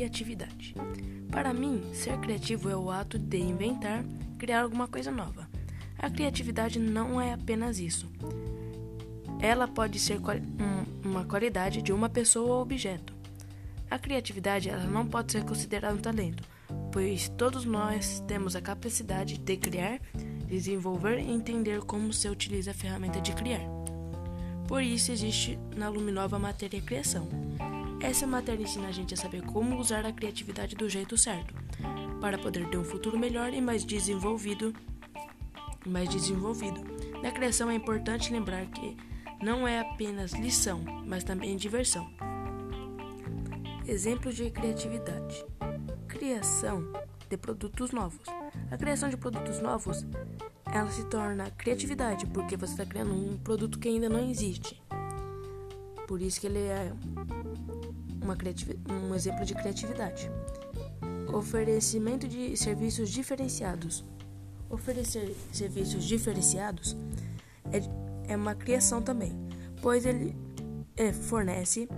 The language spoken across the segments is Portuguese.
criatividade. Para mim, ser criativo é o ato de inventar, criar alguma coisa nova. A criatividade não é apenas isso. Ela pode ser uma qualidade de uma pessoa ou objeto. A criatividade ela não pode ser considerada um talento, pois todos nós temos a capacidade de criar, desenvolver e entender como se utiliza a ferramenta de criar. Por isso existe na Luminova a matéria criação. Essa matéria ensina a gente a saber como usar a criatividade do jeito certo, para poder ter um futuro melhor e mais desenvolvido. Mais desenvolvido. Na criação é importante lembrar que não é apenas lição, mas também diversão. Exemplos de criatividade: criação de produtos novos. A criação de produtos novos ela se torna criatividade porque você está criando um produto que ainda não existe. Por isso que ele é um exemplo de criatividade. Oferecimento de serviços diferenciados. Oferecer serviços diferenciados é, é uma criação também, pois ele é, fornece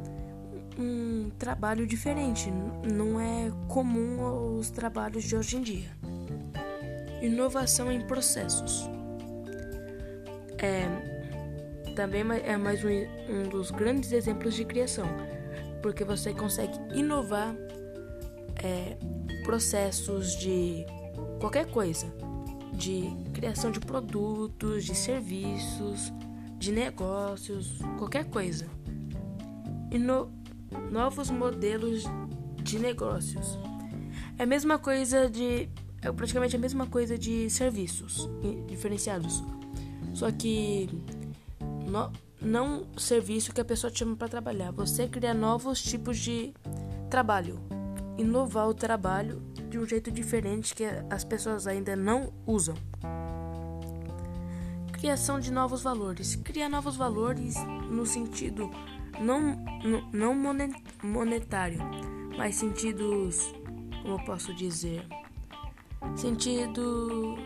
um trabalho diferente, não é comum aos trabalhos de hoje em dia. Inovação em processos. É, também é mais um, um dos grandes exemplos de criação, porque você consegue inovar é, processos de qualquer coisa, de criação de produtos, de serviços, de negócios, qualquer coisa. Ino novos modelos de negócios. É a mesma coisa de. É praticamente a mesma coisa de serviços diferenciados. Só que no, não serviço que a pessoa te chama para trabalhar. Você cria novos tipos de trabalho. Inovar o trabalho de um jeito diferente que as pessoas ainda não usam. Criação de novos valores. Criar novos valores no sentido não, não monetário, mas sentidos, como eu posso dizer, sentido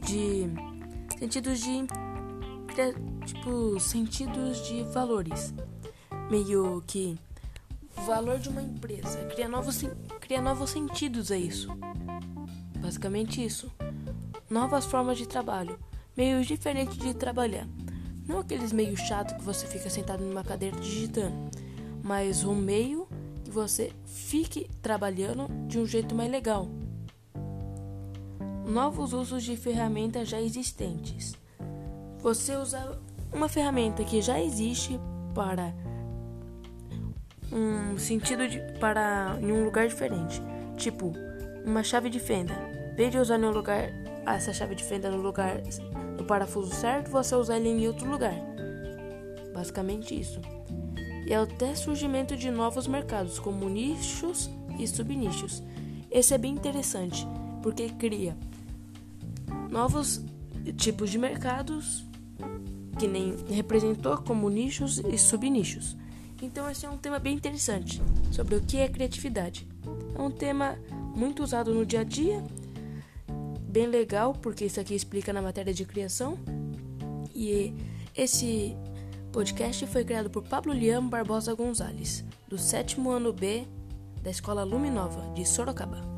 de sentidos de tipo sentidos de valores, meio que o valor de uma empresa cria novos cria novos sentidos a isso, basicamente isso, novas formas de trabalho, meios diferentes de trabalhar. Não aqueles meio chato que você fica sentado numa cadeira digitando, mas um meio que você fique trabalhando de um jeito mais legal. Novos usos de ferramentas já existentes. Você usa uma ferramenta que já existe para um sentido de, para em um lugar diferente, tipo uma chave de fenda. Em vez de usar um lugar essa chave de fenda no lugar no parafuso certo, você usar ele em outro lugar. Basicamente isso. E até surgimento de novos mercados, como nichos e subnichos. Esse é bem interessante, porque cria novos tipos de mercados, que nem representou como nichos e subnichos. Então esse é um tema bem interessante sobre o que é criatividade. É um tema muito usado no dia a dia bem legal, porque isso aqui explica na matéria de criação. E esse podcast foi criado por Pablo Liam Barbosa Gonzalez, do sétimo ano B da Escola Luminova, de Sorocaba.